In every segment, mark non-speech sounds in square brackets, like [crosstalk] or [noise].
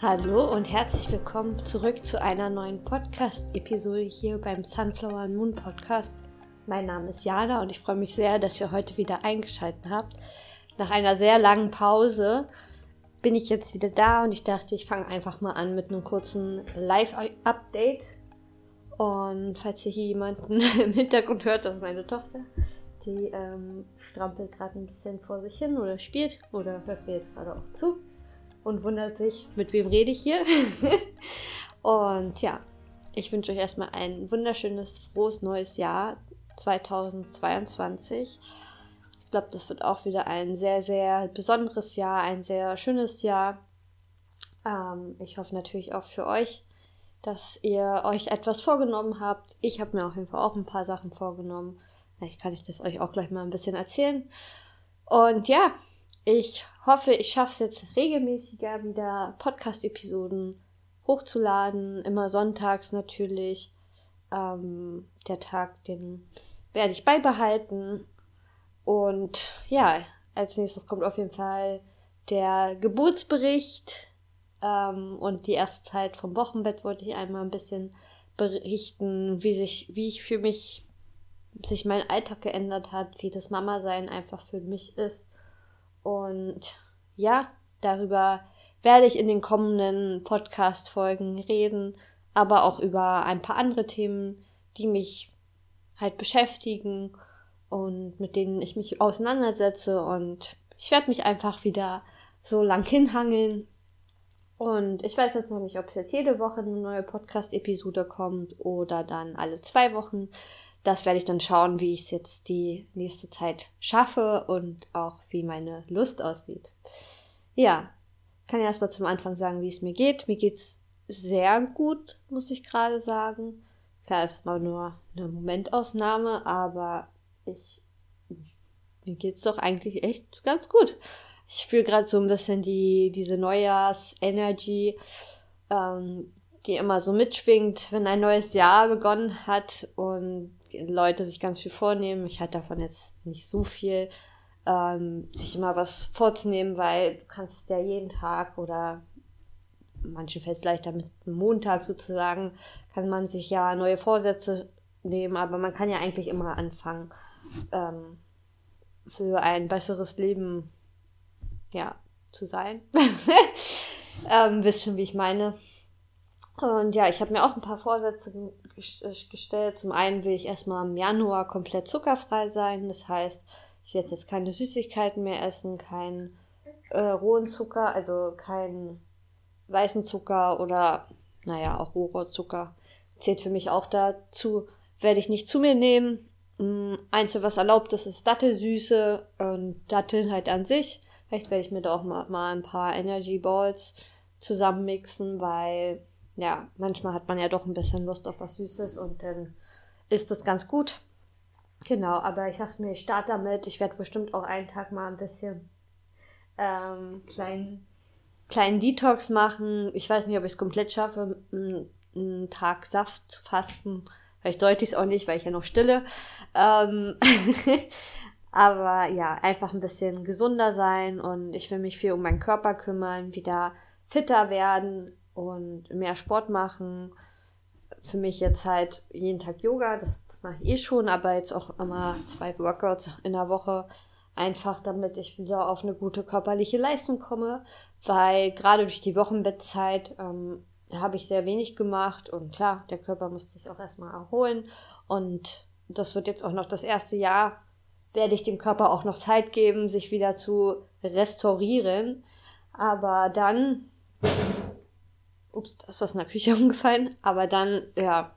Hallo und herzlich willkommen zurück zu einer neuen Podcast-Episode hier beim Sunflower Moon Podcast. Mein Name ist Jana und ich freue mich sehr, dass ihr heute wieder eingeschaltet habt. Nach einer sehr langen Pause bin ich jetzt wieder da und ich dachte, ich fange einfach mal an mit einem kurzen Live-Update. Und falls ihr hier jemanden [laughs] im Hintergrund hört, das ist meine Tochter. Die ähm, strampelt gerade ein bisschen vor sich hin oder spielt oder hört mir jetzt gerade auch zu und wundert sich, mit wem rede ich hier. [laughs] und ja, ich wünsche euch erstmal ein wunderschönes, frohes neues Jahr 2022. Ich glaube, das wird auch wieder ein sehr, sehr besonderes Jahr, ein sehr schönes Jahr. Ähm, ich hoffe natürlich auch für euch, dass ihr euch etwas vorgenommen habt. Ich habe mir auf jeden Fall auch ein paar Sachen vorgenommen. Vielleicht kann ich das euch auch gleich mal ein bisschen erzählen. Und ja, ich hoffe, ich schaffe es jetzt regelmäßiger wieder Podcast-Episoden hochzuladen. Immer sonntags natürlich. Ähm, der Tag, den werde ich beibehalten. Und ja, als nächstes kommt auf jeden Fall der Geburtsbericht. Ähm, und die erste Zeit vom Wochenbett wollte ich einmal ein bisschen berichten, wie sich, wie ich für mich, sich mein Alltag geändert hat, wie das Mama-Sein einfach für mich ist und ja, darüber werde ich in den kommenden Podcast-Folgen reden, aber auch über ein paar andere Themen, die mich halt beschäftigen und mit denen ich mich auseinandersetze. Und ich werde mich einfach wieder so lang hinhangeln. Und ich weiß jetzt noch nicht, ob es jetzt jede Woche eine neue Podcast-Episode kommt oder dann alle zwei Wochen das werde ich dann schauen, wie ich es jetzt die nächste Zeit schaffe und auch wie meine Lust aussieht. Ja, kann ja erstmal zum Anfang sagen, wie es mir geht. Mir geht's sehr gut, muss ich gerade sagen. Klar, ist mal nur eine Momentausnahme, aber ich, mir geht's doch eigentlich echt ganz gut. Ich fühle gerade so ein bisschen die, diese Neujahrs-Energy, ähm, die immer so mitschwingt, wenn ein neues Jahr begonnen hat und Leute sich ganz viel vornehmen. Ich halte davon jetzt nicht so viel, ähm, sich immer was vorzunehmen, weil du kannst ja jeden Tag oder manchen fällt es leichter mit Montag sozusagen, kann man sich ja neue Vorsätze nehmen, aber man kann ja eigentlich immer anfangen, ähm, für ein besseres Leben ja, zu sein. [laughs] ähm, wisst schon, wie ich meine. Und ja, ich habe mir auch ein paar Vorsätze äh, gestellt. Zum einen will ich erstmal im Januar komplett zuckerfrei sein. Das heißt, ich werde jetzt keine Süßigkeiten mehr essen, keinen äh, rohen Zucker, also keinen weißen Zucker oder, naja, auch Rohrohrzucker. Zählt für mich auch dazu. Werde ich nicht zu mir nehmen. Mm, Einzige, was erlaubt ist, ist Dattelsüße und Datteln halt an sich. Vielleicht werde ich mir da auch mal, mal ein paar Energy Balls zusammenmixen, weil ja, manchmal hat man ja doch ein bisschen Lust auf was Süßes und dann ist das ganz gut. Genau, aber ich dachte mir, ich starte damit. Ich werde bestimmt auch einen Tag mal ein bisschen ähm, kleinen, kleinen Detox machen. Ich weiß nicht, ob ich es komplett schaffe, einen, Tag Saft zu fasten. Vielleicht sollte ich es auch nicht, weil ich ja noch stille. Ähm [laughs] aber ja, einfach ein bisschen gesunder sein und ich will mich viel um meinen Körper kümmern, wieder fitter werden, und mehr Sport machen. Für mich jetzt halt jeden Tag Yoga, das, das mache ich eh schon, aber jetzt auch immer zwei Workouts in der Woche, einfach damit ich wieder auf eine gute körperliche Leistung komme, weil gerade durch die Wochenbettzeit ähm, habe ich sehr wenig gemacht und klar, der Körper muss sich auch erstmal erholen und das wird jetzt auch noch das erste Jahr, werde ich dem Körper auch noch Zeit geben, sich wieder zu restaurieren. Aber dann ups, da ist was in der Küche [laughs] umgefallen. Aber dann, ja,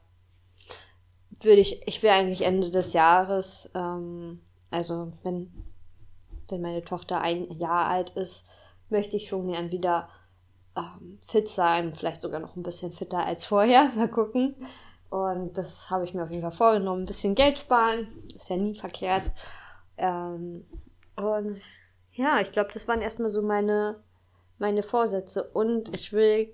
würde ich, ich will eigentlich Ende des Jahres, ähm, also wenn, wenn meine Tochter ein Jahr alt ist, möchte ich schon gern wieder ähm, fit sein, vielleicht sogar noch ein bisschen fitter als vorher. [laughs] Mal gucken. Und das habe ich mir auf jeden Fall vorgenommen. Ein bisschen Geld sparen, ist ja nie verkehrt. Ähm, und ja, ich glaube, das waren erstmal so meine, meine Vorsätze. Und ich will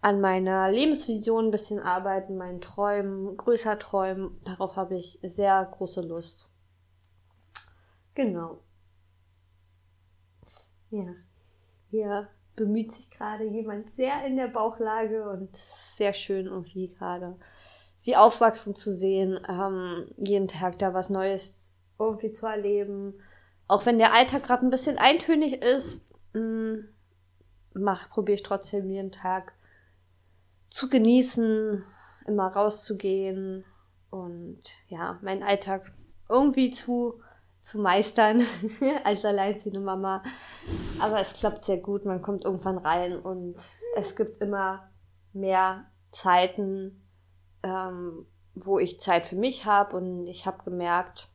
an meiner Lebensvision ein bisschen arbeiten, meinen Träumen, größer träumen. Darauf habe ich sehr große Lust. Genau. Ja. Hier bemüht sich gerade jemand sehr in der Bauchlage und sehr schön irgendwie gerade sie aufwachsen zu sehen, ähm, jeden Tag da was Neues irgendwie zu erleben. Auch wenn der Alltag gerade ein bisschen eintönig ist, mm, probiere ich trotzdem jeden Tag zu genießen, immer rauszugehen und ja, meinen Alltag irgendwie zu, zu meistern [laughs] als alleinziehende Mama. Aber es klappt sehr gut, man kommt irgendwann rein und es gibt immer mehr Zeiten, ähm, wo ich Zeit für mich habe und ich habe gemerkt,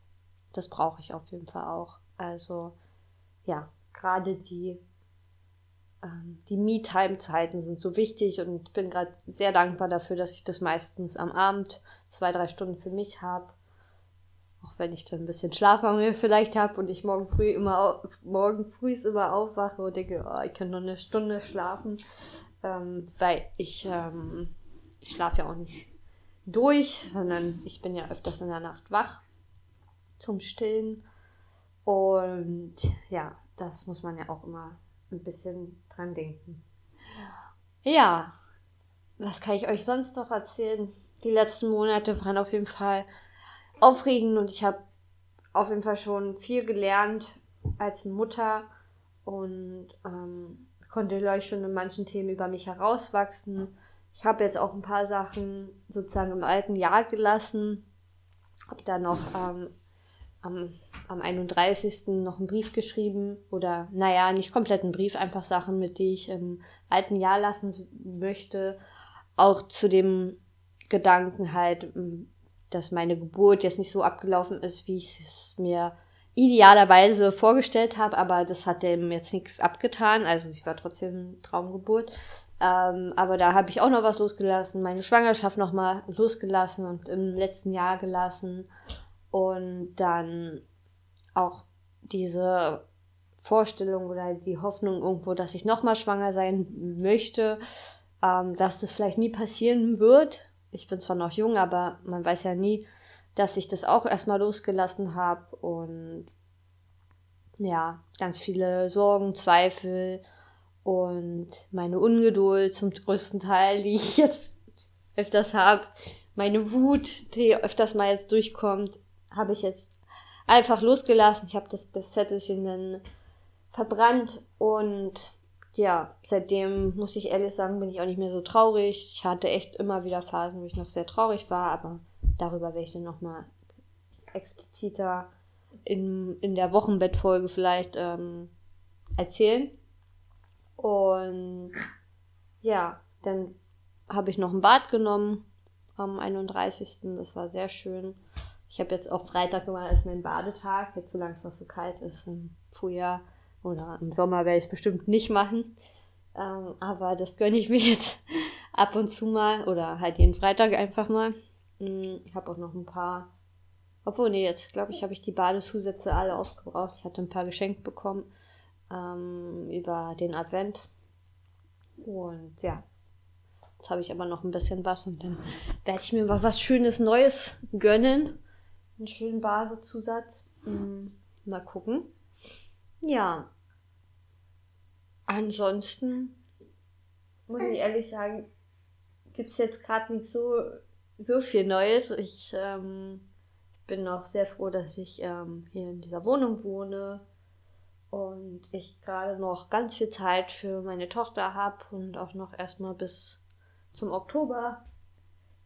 das brauche ich auf jeden Fall auch. Also ja, gerade die, die Me-Time-Zeiten sind so wichtig und bin gerade sehr dankbar dafür, dass ich das meistens am Abend zwei, drei Stunden für mich habe. Auch wenn ich dann ein bisschen Schlafmangel vielleicht habe und ich morgen früh immer morgen früh immer aufwache und denke, oh, ich kann nur eine Stunde schlafen, ähm, weil ich, ähm, ich schlafe ja auch nicht durch, sondern ich bin ja öfters in der Nacht wach zum Stillen. Und ja, das muss man ja auch immer ein bisschen dran denken. Ja, was kann ich euch sonst noch erzählen? Die letzten Monate waren auf jeden Fall aufregend und ich habe auf jeden Fall schon viel gelernt als Mutter und ähm, konnte euch schon in manchen Themen über mich herauswachsen ich habe jetzt auch ein paar Sachen sozusagen im alten Jahr gelassen. Habe da noch ähm, am, am 31. noch einen Brief geschrieben. Oder, naja, nicht komplett einen Brief, einfach Sachen, mit die ich im alten Jahr lassen möchte. Auch zu dem Gedanken halt, dass meine Geburt jetzt nicht so abgelaufen ist, wie ich es mir idealerweise vorgestellt habe, aber das hat dem jetzt nichts abgetan. Also sie war trotzdem Traumgeburt. Ähm, aber da habe ich auch noch was losgelassen, meine Schwangerschaft noch mal losgelassen und im letzten Jahr gelassen. Und dann auch diese Vorstellung oder die Hoffnung irgendwo, dass ich noch mal schwanger sein möchte, ähm, dass das vielleicht nie passieren wird. Ich bin zwar noch jung, aber man weiß ja nie, dass ich das auch erstmal losgelassen habe und ja, ganz viele Sorgen, Zweifel und meine Ungeduld zum größten Teil, die ich jetzt öfters habe, meine Wut, die öfters mal jetzt durchkommt, habe ich jetzt einfach losgelassen. Ich habe das, das Zettelchen dann verbrannt und ja, seitdem muss ich ehrlich sagen, bin ich auch nicht mehr so traurig. Ich hatte echt immer wieder Phasen, wo ich noch sehr traurig war, aber darüber werde ich dann nochmal expliziter in, in der Wochenbettfolge vielleicht ähm, erzählen. Und ja, dann habe ich noch ein Bad genommen am 31. Das war sehr schön. Ich habe jetzt auch Freitag immer als mein Badetag, jetzt solange es noch so kalt ist im Frühjahr oder im Sommer werde ich es bestimmt nicht machen. Ähm, aber das gönne ich mir jetzt [laughs] ab und zu mal oder halt jeden Freitag einfach mal. Mm, ich habe auch noch ein paar, obwohl, nee, jetzt glaube ich, habe ich die Badezusätze alle aufgebraucht. Ich hatte ein paar geschenkt bekommen ähm, über den Advent. Und ja, jetzt habe ich aber noch ein bisschen was und dann werde ich mir mal was Schönes Neues gönnen. Einen schönen Basezusatz. Mhm. Mal gucken. Ja. Ansonsten muss ich ehrlich sagen, gibt es jetzt gerade nicht so, so viel Neues. Ich ähm, bin auch sehr froh, dass ich ähm, hier in dieser Wohnung wohne und ich gerade noch ganz viel Zeit für meine Tochter habe und auch noch erstmal bis zum Oktober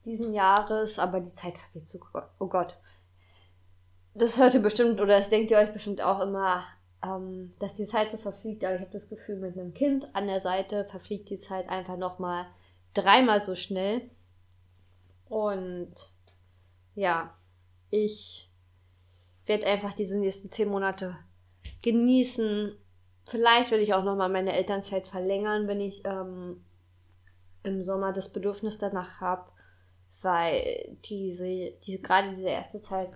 diesen Jahres, aber die Zeit vergeht so, oh Gott. Das hört ihr bestimmt oder das denkt ihr euch bestimmt auch immer, ähm, dass die Zeit so verfliegt, aber ich habe das Gefühl, mit einem Kind an der Seite verfliegt die Zeit einfach nochmal dreimal so schnell. Und ja, ich werde einfach diese nächsten zehn Monate genießen. Vielleicht will ich auch nochmal meine Elternzeit verlängern, wenn ich ähm, im Sommer das Bedürfnis danach habe, weil diese, diese, gerade diese erste Zeit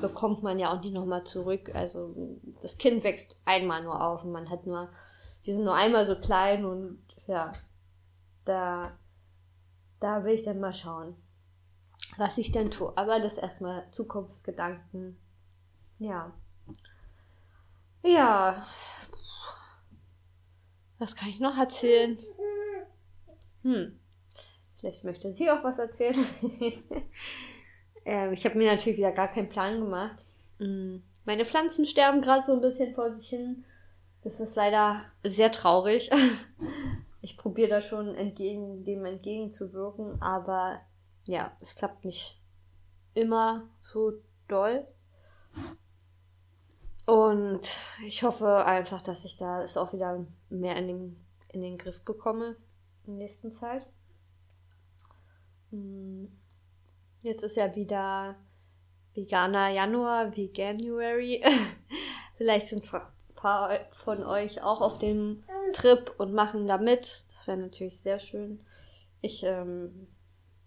bekommt man ja auch nicht nochmal zurück. Also das Kind wächst einmal nur auf und man hat nur, die sind nur einmal so klein und ja, da, da will ich dann mal schauen, was ich denn tue. Aber das erstmal Zukunftsgedanken. Ja. Ja. Was kann ich noch erzählen? Hm. Vielleicht möchte sie auch was erzählen. [laughs] ähm, ich habe mir natürlich wieder gar keinen Plan gemacht. Hm. Meine Pflanzen sterben gerade so ein bisschen vor sich hin. Das ist leider sehr traurig. [laughs] ich probiere da schon entgegen, dem entgegenzuwirken, aber ja, es klappt nicht immer so doll. Und ich hoffe einfach, dass ich da es auch wieder mehr in den, in den Griff bekomme in der nächsten Zeit. Hm. Jetzt ist ja wieder veganer Januar, Veganuary. [laughs] Vielleicht sind ein paar von euch auch auf dem Trip und machen da mit. Das wäre natürlich sehr schön. Ich ähm,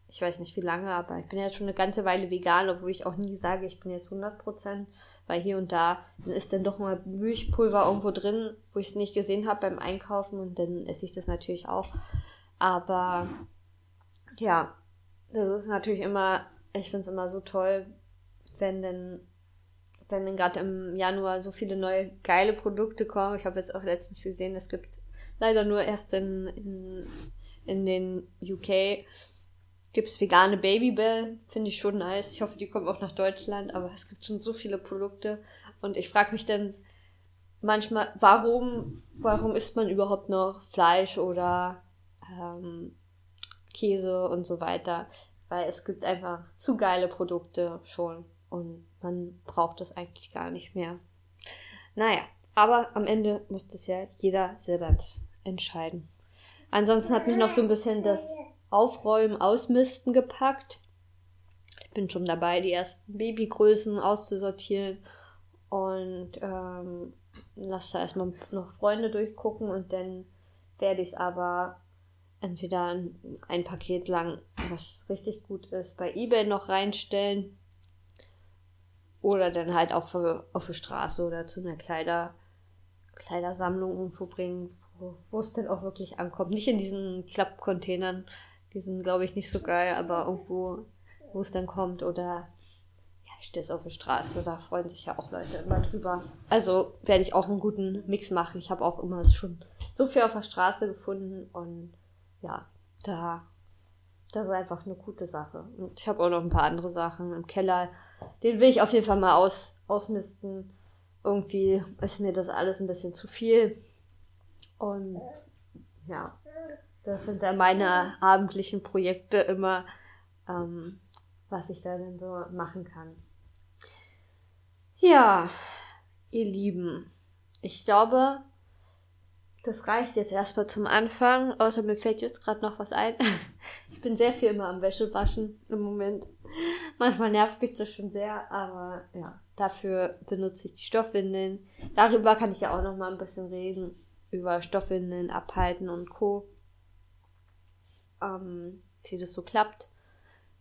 ich weiß nicht wie lange, aber ich bin jetzt schon eine ganze Weile vegan, obwohl ich auch nie sage, ich bin jetzt 100%, weil hier und da ist dann doch mal Milchpulver irgendwo drin, wo ich es nicht gesehen habe beim Einkaufen und dann esse ich das natürlich auch. Aber ja, das ist natürlich immer, ich finde es immer so toll, wenn denn wenn dann gerade im Januar so viele neue geile Produkte kommen. Ich habe jetzt auch letztens gesehen, es gibt leider nur erst in, in, in den UK gibt es vegane Babybell, finde ich schon nice. Ich hoffe, die kommen auch nach Deutschland, aber es gibt schon so viele Produkte. Und ich frage mich dann manchmal, warum, warum isst man überhaupt noch Fleisch oder ähm, Käse und so weiter? Weil es gibt einfach zu geile Produkte schon und man braucht das eigentlich gar nicht mehr. Naja, aber am Ende muss das ja jeder selber entscheiden. Ansonsten hat mich noch so ein bisschen das Aufräumen, Ausmisten gepackt. Ich bin schon dabei, die ersten Babygrößen auszusortieren und ähm, lasse da erstmal noch Freunde durchgucken und dann werde ich es aber entweder ein, Paket lang, was richtig gut ist, bei eBay noch reinstellen oder dann halt auch für, auf die Straße oder zu einer Kleider, Kleidersammlung irgendwo bringen, wo es dann auch wirklich ankommt. Nicht in diesen Klappcontainern, die sind, glaube ich, nicht so geil, aber irgendwo, wo es dann kommt oder ja, ich stehe es auf der Straße, da freuen sich ja auch Leute immer drüber. Also werde ich auch einen guten Mix machen. Ich habe auch immer schon so viel auf der Straße gefunden und ja, da, das ist einfach eine gute Sache. Und ich habe auch noch ein paar andere Sachen im Keller. Den will ich auf jeden Fall mal aus, ausmisten. Irgendwie ist mir das alles ein bisschen zu viel. Und ja, das sind dann meine abendlichen Projekte immer, ähm, was ich da denn so machen kann. Ja, ihr Lieben, ich glaube, das reicht jetzt erstmal zum Anfang, außer mir fällt jetzt gerade noch was ein. [laughs] Ich bin sehr viel immer am Wäschewaschen im Moment. Manchmal nervt mich das schon sehr, aber ja, dafür benutze ich die Stoffwindeln. Darüber kann ich ja auch noch mal ein bisschen reden, über Stoffwindeln abhalten und Co ähm, wie das so klappt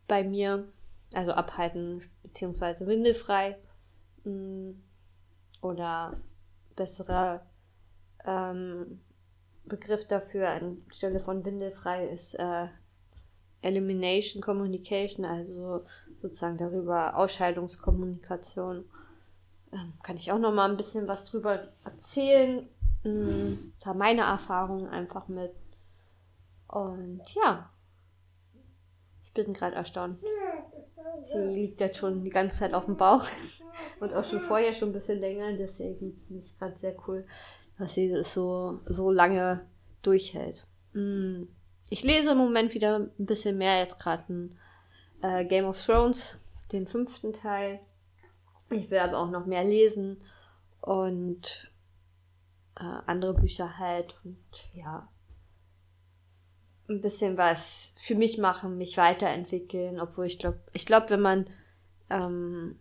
bei mir. Also abhalten beziehungsweise windelfrei. Mm, oder besserer ähm, Begriff dafür anstelle von windelfrei ist äh, Elimination Communication, also sozusagen darüber Ausscheidungskommunikation. Ähm, kann ich auch noch mal ein bisschen was drüber erzählen. Mhm, da meine Erfahrungen einfach mit und ja, ich bin gerade erstaunt. Sie liegt jetzt schon die ganze Zeit auf dem Bauch [laughs] und auch schon vorher schon ein bisschen länger. Deswegen ich es gerade sehr cool, dass sie das so, so lange durchhält. Mm. Ich lese im Moment wieder ein bisschen mehr, jetzt gerade ein äh, Game of Thrones, den fünften Teil. Ich will aber auch noch mehr lesen und äh, andere Bücher halt und ja, ein bisschen was für mich machen, mich weiterentwickeln, obwohl ich glaube, ich glaube, wenn man ähm,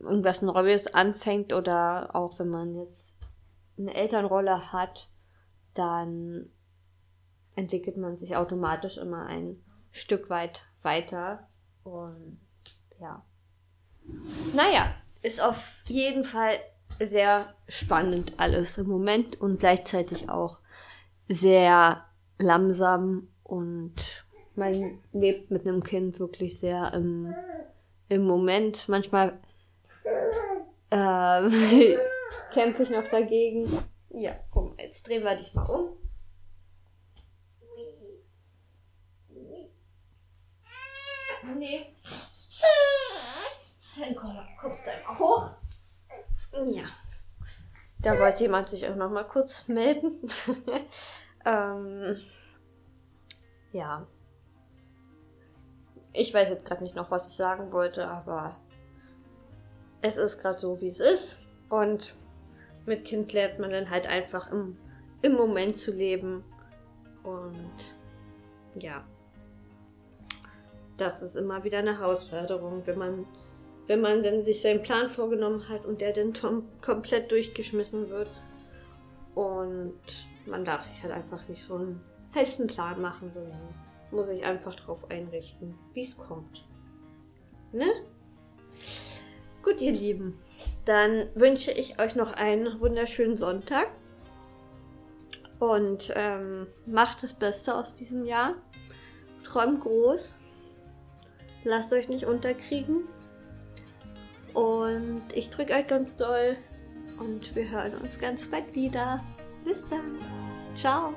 irgendwas Neues anfängt oder auch wenn man jetzt eine Elternrolle hat, dann entwickelt man sich automatisch immer ein Stück weit weiter. Und ja. Naja, ist auf jeden Fall sehr spannend alles im Moment und gleichzeitig auch sehr langsam und man lebt mit einem Kind wirklich sehr im, im Moment. Manchmal äh, [laughs] kämpfe ich noch dagegen, Ja, komm, jetzt drehen wir dich mal um. Nee. Dann kommst du einmal hoch. Ja. Da wollte jemand sich auch noch mal kurz melden. [laughs] ähm, ja. Ich weiß jetzt gerade nicht noch, was ich sagen wollte, aber es ist gerade so, wie es ist. Und mit Kind lernt man dann halt einfach im, im Moment zu leben. Und ja, das ist immer wieder eine Herausforderung, wenn man, wenn man dann sich seinen Plan vorgenommen hat und der dann komplett durchgeschmissen wird. Und man darf sich halt einfach nicht so einen festen Plan machen, sondern muss sich einfach darauf einrichten, wie es kommt. Ne? Gut, ihr Lieben. Dann wünsche ich euch noch einen wunderschönen Sonntag. Und ähm, macht das Beste aus diesem Jahr. Träumt groß. Lasst euch nicht unterkriegen. Und ich drücke euch ganz doll. Und wir hören uns ganz bald wieder. Bis dann. Ciao.